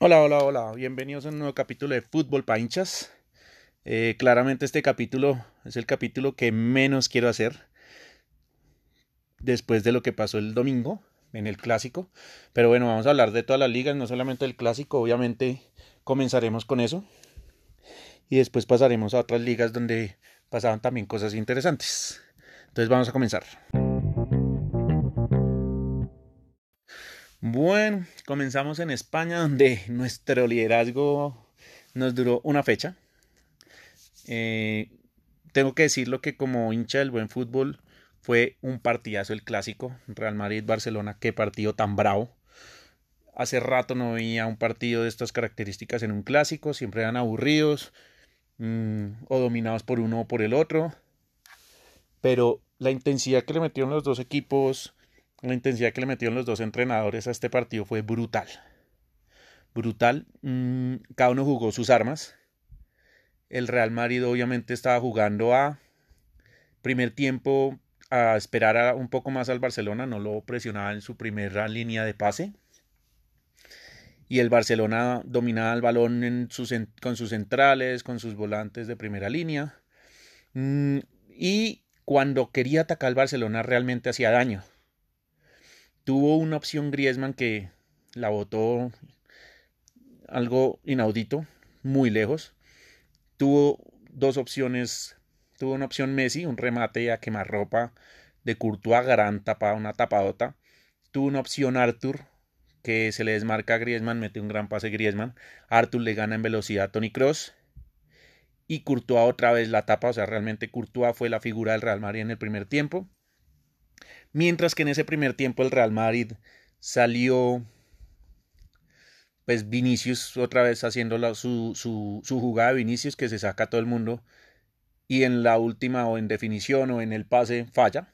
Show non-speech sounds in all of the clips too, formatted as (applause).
Hola, hola, hola, bienvenidos a un nuevo capítulo de Fútbol para. Eh, claramente este capítulo es el capítulo que menos quiero hacer después de lo que pasó el domingo en el clásico. Pero bueno, vamos a hablar de todas las ligas, no solamente del clásico, obviamente comenzaremos con eso. Y después pasaremos a otras ligas donde pasaban también cosas interesantes. Entonces vamos a comenzar. Bueno, comenzamos en España, donde nuestro liderazgo nos duró una fecha. Eh, tengo que decirlo que como hincha del buen fútbol fue un partidazo el clásico. Real Madrid-Barcelona, qué partido tan bravo. Hace rato no veía un partido de estas características en un clásico, siempre eran aburridos mm, o dominados por uno o por el otro. Pero la intensidad que le metieron los dos equipos, la intensidad que le metieron los dos entrenadores a este partido fue brutal. Brutal. Mm, cada uno jugó sus armas. El Real Madrid obviamente estaba jugando a primer tiempo a esperar un poco más al Barcelona, no lo presionaba en su primera línea de pase. Y el Barcelona dominaba el balón con sus centrales, con sus volantes de primera línea. Mm, y cuando quería atacar al Barcelona realmente hacía daño. Tuvo una opción Griezmann que la votó algo inaudito, muy lejos. Tuvo dos opciones. Tuvo una opción Messi, un remate a quemarropa de Courtois, gran tapa, una tapadota. Tuvo una opción Arthur, que se le desmarca a Griezmann, mete un gran pase Griezmann. Arthur le gana en velocidad a Tony Cross. Y Courtois otra vez la tapa, o sea, realmente Courtois fue la figura del Real Madrid en el primer tiempo. Mientras que en ese primer tiempo el Real Madrid salió pues Vinicius otra vez haciendo su, su, su, jugada de Vinicius que se saca a todo el mundo y en la última o en definición o en el pase falla.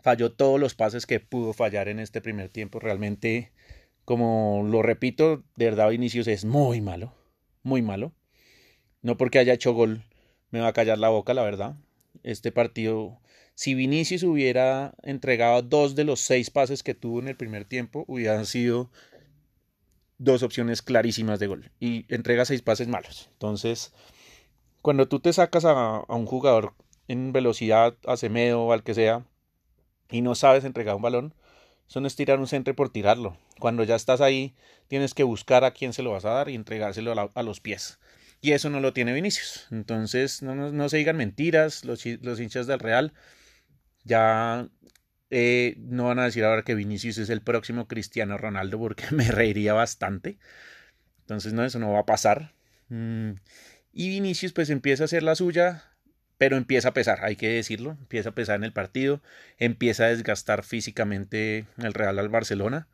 Falló todos los pases que pudo fallar en este primer tiempo. Realmente, como lo repito, de verdad Vinicius es muy malo, muy malo. No porque haya hecho gol me va a callar la boca, la verdad. Este partido si Vinicius hubiera entregado dos de los seis pases que tuvo en el primer tiempo, hubieran sido dos opciones clarísimas de gol. Y entrega seis pases malos. Entonces, cuando tú te sacas a, un jugador en velocidad, a Semedo o al que sea, y no sabes entregar un balón, eso no es tirar un centro por tirarlo. Cuando ya estás ahí, tienes que buscar a quién se lo vas a dar y entregárselo a, los pies. Y eso no lo tiene Vinicius. Entonces, no, no, se digan mentiras los, los hinchas del Real ya eh, no van a decir ahora que Vinicius es el próximo Cristiano Ronaldo porque (laughs) me reiría bastante. Entonces, no, eso no va a pasar. Mm, y Vinicius pues empieza a hacer la suya, pero empieza a pesar, hay que decirlo, empieza a pesar en el partido, empieza a desgastar físicamente el Real al Barcelona.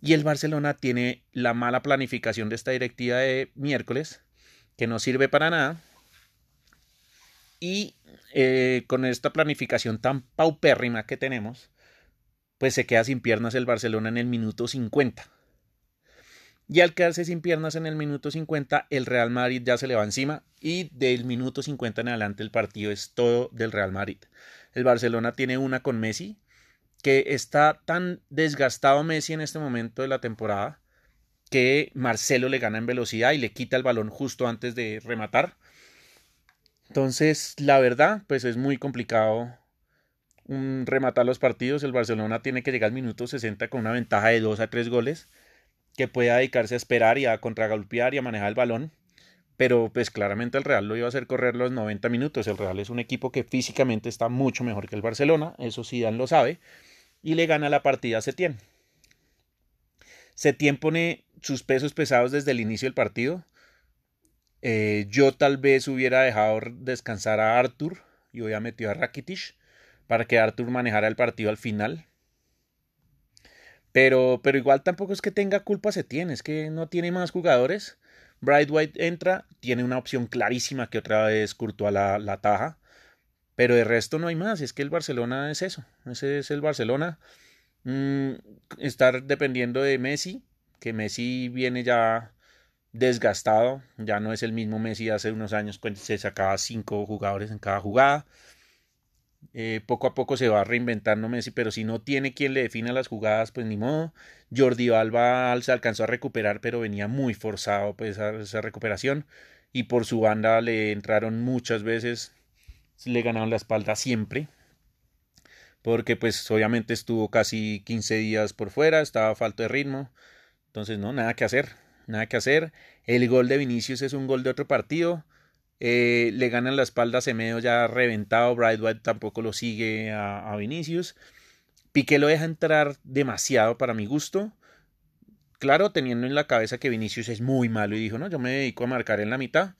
Y el Barcelona tiene la mala planificación de esta directiva de miércoles, que no sirve para nada. Y eh, con esta planificación tan paupérrima que tenemos, pues se queda sin piernas el Barcelona en el minuto 50. Y al quedarse sin piernas en el minuto 50, el Real Madrid ya se le va encima y del minuto 50 en adelante el partido es todo del Real Madrid. El Barcelona tiene una con Messi, que está tan desgastado Messi en este momento de la temporada que Marcelo le gana en velocidad y le quita el balón justo antes de rematar. Entonces, la verdad, pues es muy complicado rematar los partidos. El Barcelona tiene que llegar al minuto 60 con una ventaja de 2 a 3 goles, que pueda dedicarse a esperar y a contragolpear y a manejar el balón. Pero pues claramente el Real lo iba a hacer correr los 90 minutos. El Real es un equipo que físicamente está mucho mejor que el Barcelona, eso Dan lo sabe, y le gana la partida a Setién. Setién pone sus pesos pesados desde el inicio del partido eh, yo tal vez hubiera dejado descansar a Arthur y hubiera metido a Rakitic para que Arthur manejara el partido al final. Pero, pero igual tampoco es que tenga culpa se tiene, es que no tiene más jugadores. Bright White entra, tiene una opción clarísima que otra vez curtó la, la taja. Pero de resto no hay más, es que el Barcelona es eso, ese es el Barcelona. Mm, estar dependiendo de Messi, que Messi viene ya desgastado, ya no es el mismo Messi hace unos años se sacaba cinco jugadores en cada jugada. Eh, poco a poco se va reinventando Messi, pero si no tiene quien le defina las jugadas, pues ni modo. Jordi Alba se alcanzó a recuperar, pero venía muy forzado pues, a esa recuperación. Y por su banda le entraron muchas veces, le ganaron la espalda siempre. Porque pues obviamente estuvo casi 15 días por fuera, estaba falto de ritmo. Entonces no, nada que hacer, nada que hacer. El gol de Vinicius es un gol de otro partido. Eh, le ganan la espalda a Semedo ya reventado. White tampoco lo sigue a, Vinicius. Piqué lo deja entrar demasiado para mi gusto. Claro, teniendo en la cabeza que Vinicius es muy malo y dijo, no, yo me dedico a marcar en la mitad.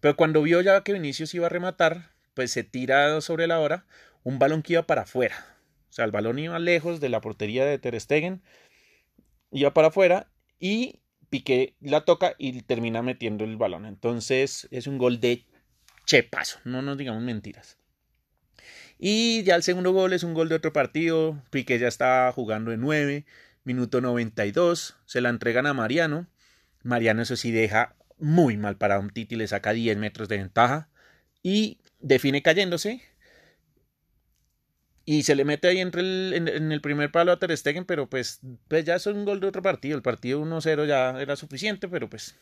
Pero cuando vio ya que Vinicius iba a rematar, pues se tira sobre la hora un balón que iba para afuera. O sea, el balón iba lejos de la portería de Ter Stegen, iba para afuera y Piqué la toca y termina metiendo el balón. Entonces es un gol de chepazo, no nos digamos mentiras. Y ya el segundo gol es un gol de otro partido. Piqué ya está jugando de 9, minuto 92. Se la entregan a Mariano. Mariano, eso sí, deja muy mal para un Titi, le saca 10 metros de ventaja y define cayéndose y se le mete ahí entre el, en, el primer palo a Ter Stegen, pero pues, pues ya es un gol de otro partido. El partido 1-0 ya era suficiente, pero pues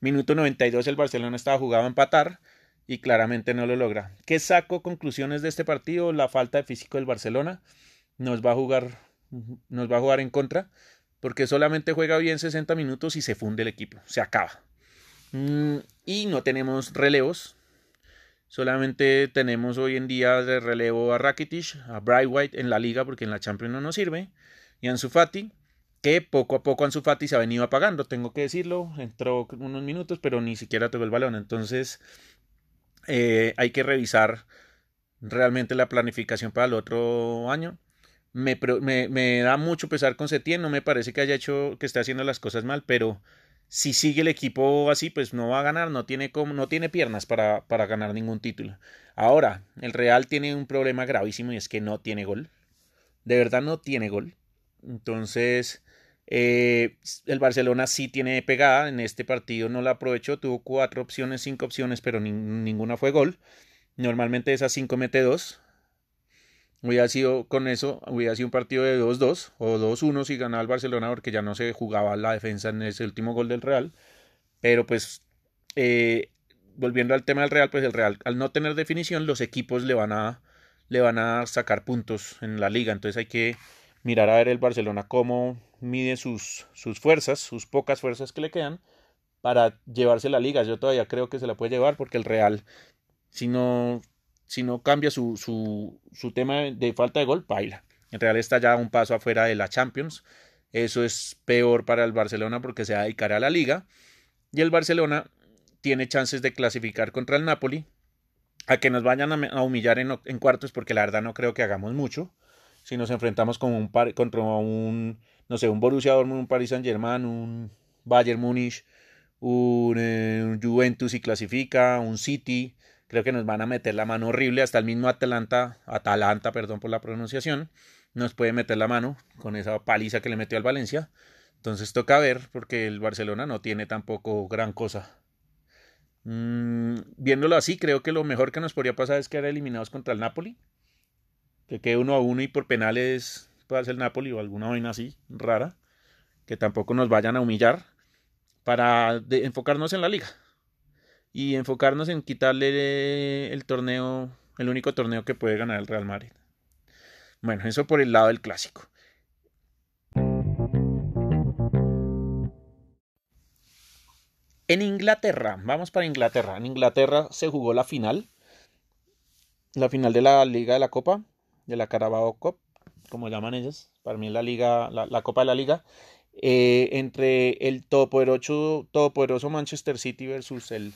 minuto 92 el Barcelona estaba jugado a empatar y claramente no lo logra. ¿Qué saco conclusiones de este partido? La falta de físico del Barcelona nos va a jugar nos va a jugar en contra porque solamente juega bien 60 minutos y se funde el equipo, se acaba. Mm, y no tenemos relevos, Solamente tenemos hoy en día de relevo a Rakitic, a Bright White en la liga porque en la Champions no nos sirve, y Ansu Fati, que poco a poco Ansu Fati se ha venido apagando, tengo que decirlo, entró unos minutos pero ni siquiera tocó el balón, entonces eh, hay que revisar realmente la planificación para el otro año. Me, me, da mucho pesar con Setien, no me parece que haya hecho, que esté haciendo las cosas mal, pero si sigue el equipo así, pues no va a ganar, no tiene, como, no tiene piernas para, para ganar ningún título. Ahora, el Real tiene un problema gravísimo y es que no tiene gol. De verdad no tiene gol. Entonces, eh, el Barcelona sí tiene pegada. En este partido no la aprovechó. Tuvo cuatro opciones, cinco opciones, pero ninguna fue gol. Normalmente esas cinco mete dos. Hubiera sido con eso, hubiera sido un partido de 2-2 o 2-1 si ganaba el Barcelona porque ya no se jugaba la defensa en ese último gol del Real. Pero pues, eh, volviendo al tema del Real, pues el Real al no tener definición, los equipos le van a, le van a sacar puntos en la liga. Entonces hay que mirar a ver el Barcelona cómo mide sus, sus fuerzas, sus pocas fuerzas que le quedan para llevarse la liga. Yo todavía creo que se la puede llevar porque el Real, si no si no cambia su, su, su tema de falta de gol, baila. En realidad está ya un paso afuera de la Champions. Eso es peor para el Barcelona porque se va a dedicar a la liga. Y el Barcelona tiene chances de clasificar contra el Napoli. A que nos vayan a, humillar en, cuartos porque la verdad no creo que hagamos mucho. Si nos enfrentamos con un contra un, no sé, un Borussia Dortmund, un Paris Saint Germain, un Bayern Múnich, un, eh, un Juventus y clasifica, un City, creo que nos van a meter la mano horrible, hasta el mismo Atalanta, Atalanta, perdón por la pronunciación, nos puede meter la mano con esa paliza que le metió al Valencia. Entonces toca ver, porque el Barcelona no tiene tampoco gran cosa. Mm, viéndolo así, creo que lo mejor que nos podría pasar es quedar eliminados contra el Napoli. Que quede uno a uno y por penales pueda ser el Napoli o alguna vaina así, rara. Que tampoco nos vayan a humillar para enfocarnos en la liga y enfocarnos en quitarle el torneo, el único torneo que puede ganar el Real Madrid. Bueno, eso por el lado del clásico. En Inglaterra, vamos para Inglaterra. En Inglaterra se jugó la final, la final de la Liga de la Copa, de la Carabao Cup, como llaman ellos. Para mí la Liga, la, Copa de la Liga, eh, entre el todopoderoso, todopoderoso Manchester City versus el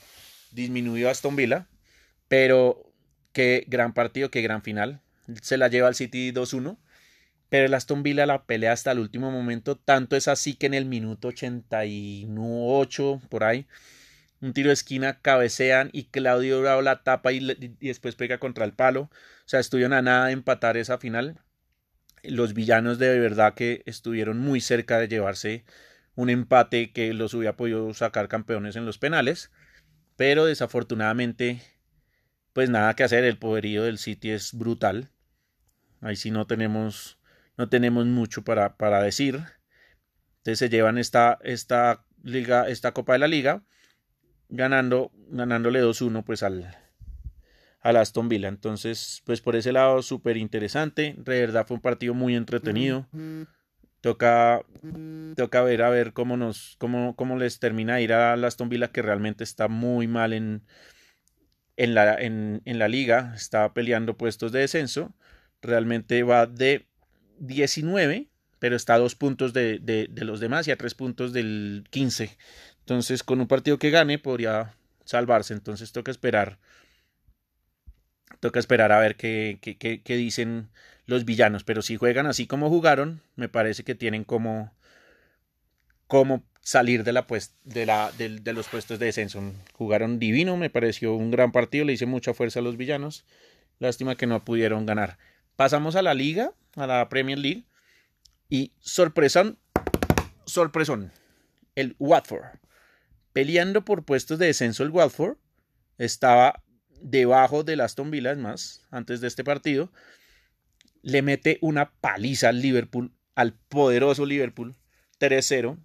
disminuyó Aston Villa, pero qué gran partido, qué gran final. Se la lleva al City 2-1, pero el Aston Villa la pelea hasta el último momento. Tanto es así que en el minuto 88, por ahí, un tiro de esquina, cabecean y Claudio Bravo la tapa y, después pega contra el palo. O sea, estuvieron a nada de empatar esa final. Los villanos de verdad que estuvieron muy cerca de llevarse un empate que los hubiera podido sacar campeones en los penales, pero desafortunadamente, pues nada que hacer, el poderío del City es brutal. Ahí sí no tenemos, no tenemos mucho para, para decir. Entonces se llevan esta, esta liga, esta Copa de la Liga, ganando, ganándole 2-1 pues al, al Aston Villa. Entonces, pues por ese lado, súper interesante. De verdad fue un partido muy entretenido. Toca, toca ver a ver cómo nos, cómo, cómo les termina ir a Aston Villa, que realmente está muy mal en, en, la, en, en la liga. Está peleando puestos de descenso. Realmente va de 19, pero está a dos puntos de, de, de los demás y a tres puntos del 15. Entonces, con un partido que gane, podría salvarse. Entonces, toca esperar Toca esperar a ver qué, qué, qué, dicen los villanos. Pero si juegan así como jugaron, me parece que tienen como, como salir de, la, pues, de, la, de, los puestos de descenso. Jugaron divino, me pareció un gran partido, le hice mucha fuerza a los villanos. Lástima que no pudieron ganar. Pasamos a la liga, a la Premier League. Y sorpresón, sorpresón, el Watford. Peleando por puestos de descenso el Watford estaba debajo del Aston Villa, más, antes de este partido, le mete una paliza al Liverpool, al poderoso Liverpool, 3-0.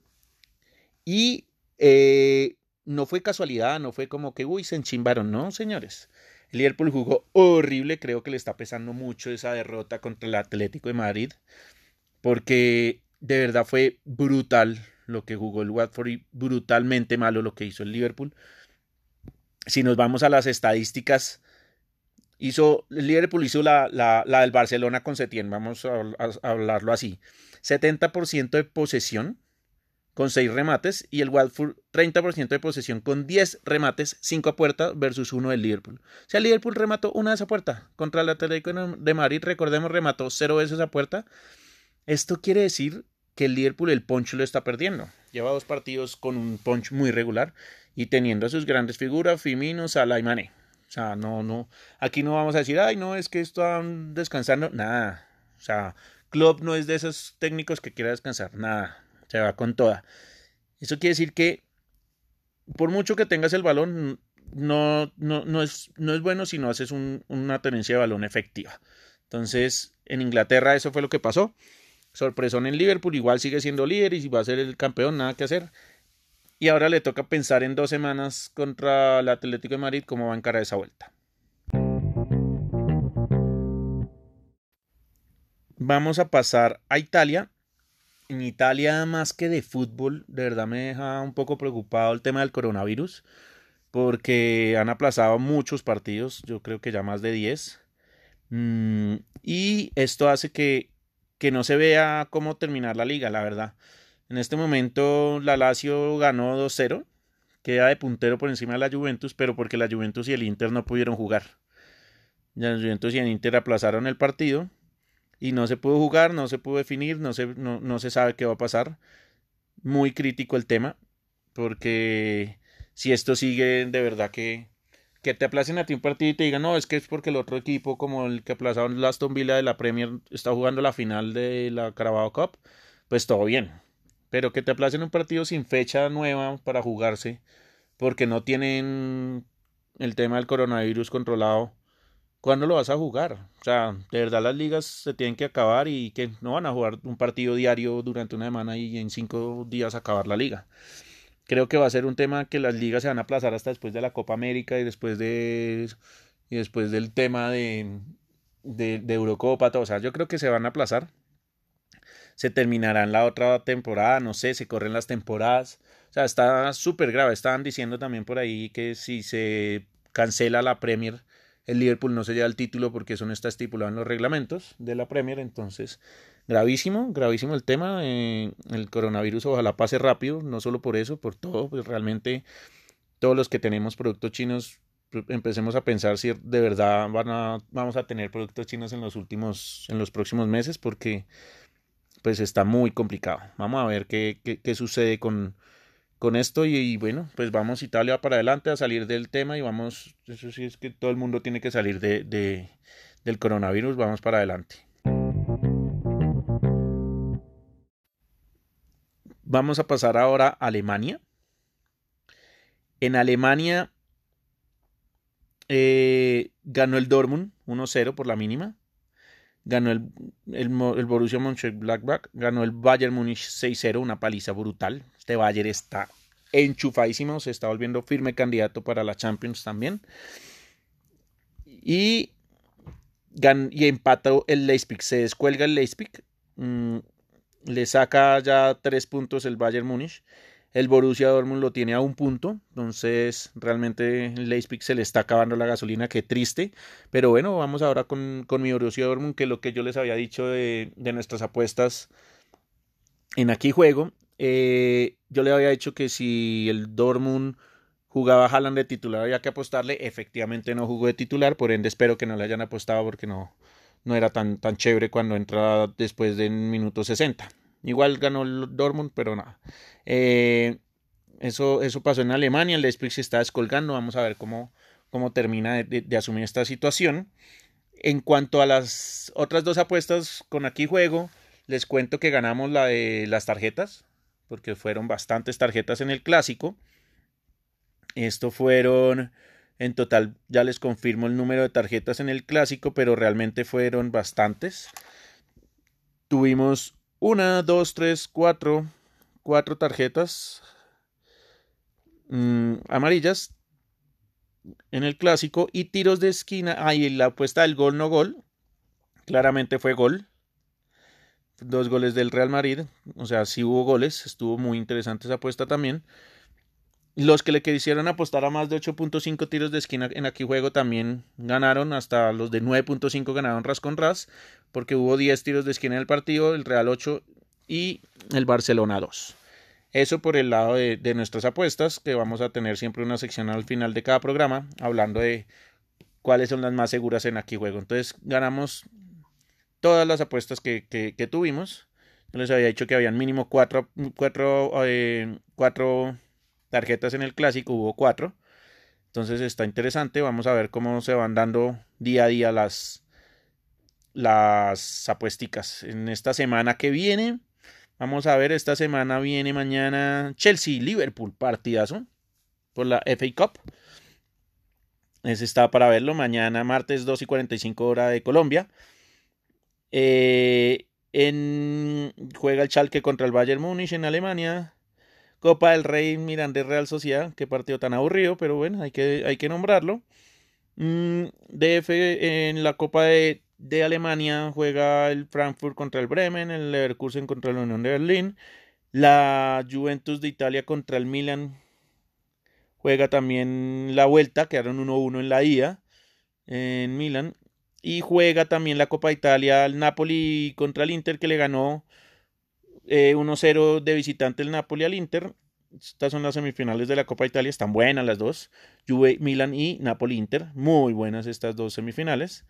Y eh, no fue casualidad, no fue como que, uy, se enchimbaron, no, señores. El Liverpool jugó horrible, creo que le está pesando mucho esa derrota contra el Atlético de Madrid, porque de verdad fue brutal lo que jugó el Watford y brutalmente malo lo que hizo el Liverpool si nos vamos a las estadísticas, hizo, el Liverpool hizo la, la, la del Barcelona con Setién, vamos a, hablarlo así. 70% de posesión con 6 remates y el Watford 30% de posesión con 10 remates, 5 a puerta versus 1 del Liverpool. O sea, Liverpool remató una de esa puerta contra el Atlético de Madrid, recordemos, remató 0 veces a puerta. Esto quiere decir que el Liverpool el punch lo está perdiendo. Lleva dos partidos con un punch muy regular y teniendo a sus grandes figuras, Firmino, Salah y Mané. Sea, no, no, aquí no vamos a decir, ay, no, es que están descansando, nada. O sea, Klopp no es de esos técnicos que quiera descansar, nada. Se va con toda. Eso quiere decir que por mucho que tengas el balón, no, no, no, es, no es bueno si no haces un, una tenencia de balón efectiva. Entonces, en Inglaterra eso fue lo que pasó. Sorpresón en Liverpool, igual sigue siendo líder y si va a ser el campeón, nada que hacer. Y ahora le toca pensar en dos semanas contra el Atlético de Madrid cómo va a encarar esa vuelta. Vamos a pasar a Italia. En Italia, más que de fútbol, de verdad me deja un poco preocupado el tema del coronavirus, porque han aplazado muchos partidos, yo creo que ya más de 10. Mm, y esto hace que, que no se vea cómo terminar la liga, la verdad. En este momento la Lazio ganó 2-0, queda de puntero por encima de la Juventus, pero porque la Juventus y el Inter no pudieron jugar. La Juventus y el Inter aplazaron el partido y no se pudo jugar, no se pudo definir, no se, no, no se sabe qué va a pasar. Muy crítico el tema, porque si esto sigue de verdad que, que te aplacen a ti un partido y te digan, no, es que es porque el otro equipo, como el que aplazaron el Aston Villa de la Premier, está jugando la final de la Carabao Cup, pues todo bien. Pero que te aplacen un partido sin fecha nueva para jugarse, porque no tienen el tema del coronavirus controlado, ¿cuándo lo vas a jugar? O sea, de verdad las ligas se tienen que acabar y que no van a jugar un partido diario durante una semana y en cinco días acabar la liga. Creo que va a ser un tema que las ligas se van a aplazar hasta después de la Copa América y después de y después del tema de, de, de Eurocopa, todo. O sea, yo creo que se van a aplazar se terminará en la otra temporada, no sé, se corren las temporadas. O sea, está súper grave. Estaban diciendo también por ahí que si se cancela la Premier, el Liverpool no se lleva el título porque eso no está estipulado en los reglamentos de la Premier. Entonces, gravísimo, gravísimo el tema. Eh, el coronavirus ojalá pase rápido, no solo por eso, por todo. Pues realmente todos los que tenemos productos chinos empecemos a pensar si de verdad van a, vamos a tener productos chinos en los últimos, en los próximos meses, porque pues está muy complicado. Vamos a ver qué, qué, sucede con, con esto y, bueno, pues vamos Italia para adelante a salir del tema y vamos, eso sí es que todo el mundo tiene que salir de, de del coronavirus, vamos para adelante. Vamos a pasar ahora a Alemania. En Alemania eh, ganó el Dortmund 1-0 por la mínima. Ganó el, el, el Borussia Mönchengladbach. Ganó el Bayern Múnich 6-0, una paliza brutal. Este Bayern está enchufadísimo, se está volviendo firme candidato para la Champions también. Y, y empató el Leipzig, se descuelga el Leipzig, mm, le saca ya tres puntos el Bayern Múnich. El Borussia Dortmund lo tiene a un punto, entonces realmente Leipzig se le está acabando la gasolina, qué triste. Pero bueno, vamos ahora con, con mi Borussia Dortmund, que lo que yo les había dicho de, de nuestras apuestas en aquí juego eh, yo le había dicho que si el Dortmund jugaba Haaland de titular había que apostarle. Efectivamente no jugó de titular, por ende espero que no le hayan apostado porque no, no era tan, tan chévere cuando entra después de minuto 60. Igual ganó el Dortmund, pero nada. Eh, eso, eso pasó en Alemania, el Leipzig se está descolgando, vamos a ver cómo, cómo termina de, de, asumir esta situación. En cuanto a las otras dos apuestas con aquí juego, les cuento que ganamos la de las tarjetas porque fueron bastantes tarjetas en el clásico. Esto fueron, en total, ya les confirmo el número de tarjetas en el clásico, pero realmente fueron bastantes. Tuvimos una, dos, tres, cuatro, cuatro tarjetas mmm, amarillas en el clásico y tiros de esquina. Ahí la apuesta del gol no gol. Claramente fue gol dos goles del Real Madrid, o sea, sí hubo goles, estuvo muy interesante esa apuesta también. Los que le quisieron apostar a más de 8.5 tiros de esquina en aquí juego también ganaron, hasta los de 9.5 ganaron ras con ras, porque hubo 10 tiros de esquina en el partido, el Real 8 y el Barcelona 2. Eso por el lado de, nuestras apuestas, que vamos a tener siempre una sección al final de cada programa, hablando de cuáles son las más seguras en aquí juego. Entonces ganamos todas las apuestas que, que, tuvimos. Yo les había dicho que habían mínimo cuatro, cuatro, eh, cuatro tarjetas en el clásico, hubo cuatro. Entonces está interesante. Vamos a ver cómo se van dando día a día las, las apuesticas. En esta semana que viene, vamos a ver, esta semana viene mañana Chelsea-Liverpool, partidazo por la FA Cup. Ese está para verlo mañana, martes 2 y 45 hora de Colombia. Eh, en, juega el Schalke contra el Bayern Múnich en Alemania. Copa del Rey Miranda Real Sociedad. Qué partido tan aburrido, pero bueno, hay que, hay que nombrarlo. Mm, DF en la Copa de, de, Alemania juega el Frankfurt contra el Bremen, el Leverkusen contra la Unión de Berlín. La Juventus de Italia contra el Milan juega también la vuelta, quedaron 1-1 en la ida en Milan. Y juega también la Copa Italia al Napoli contra el Inter, que le ganó 1-0 eh, de visitante el Napoli al Inter. Estas son las semifinales de la Copa Italia, están buenas las dos. Juve, Milan y Napoli Inter. Muy buenas estas dos semifinales.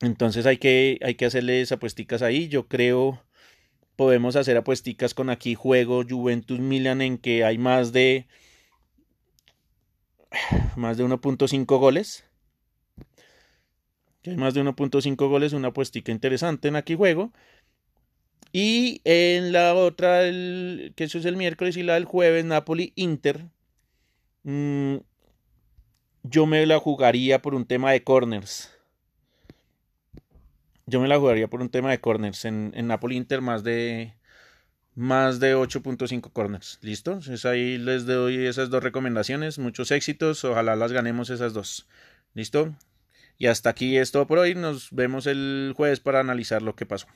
Entonces hay que, hay que hacerles apuesticas ahí. Yo creo podemos hacer apuesticas con aquí juego Juventus Milan en que hay más de más de 1.5 goles que hay más de 1.5 goles, una apuestica interesante en aquí juego. Y en la otra, que eso es el miércoles y la del jueves, Napoli-Inter. Mm, yo me la jugaría por un tema de corners. Yo me la jugaría por un tema de corners. En, en Napoli-Inter más de más de 8.5 corners. ¿Listo? Entonces ahí les doy esas dos recomendaciones. Muchos éxitos. Ojalá las ganemos esas dos. ¿Listo? Y hasta aquí es todo por hoy. Nos vemos el jueves para analizar lo que pasó.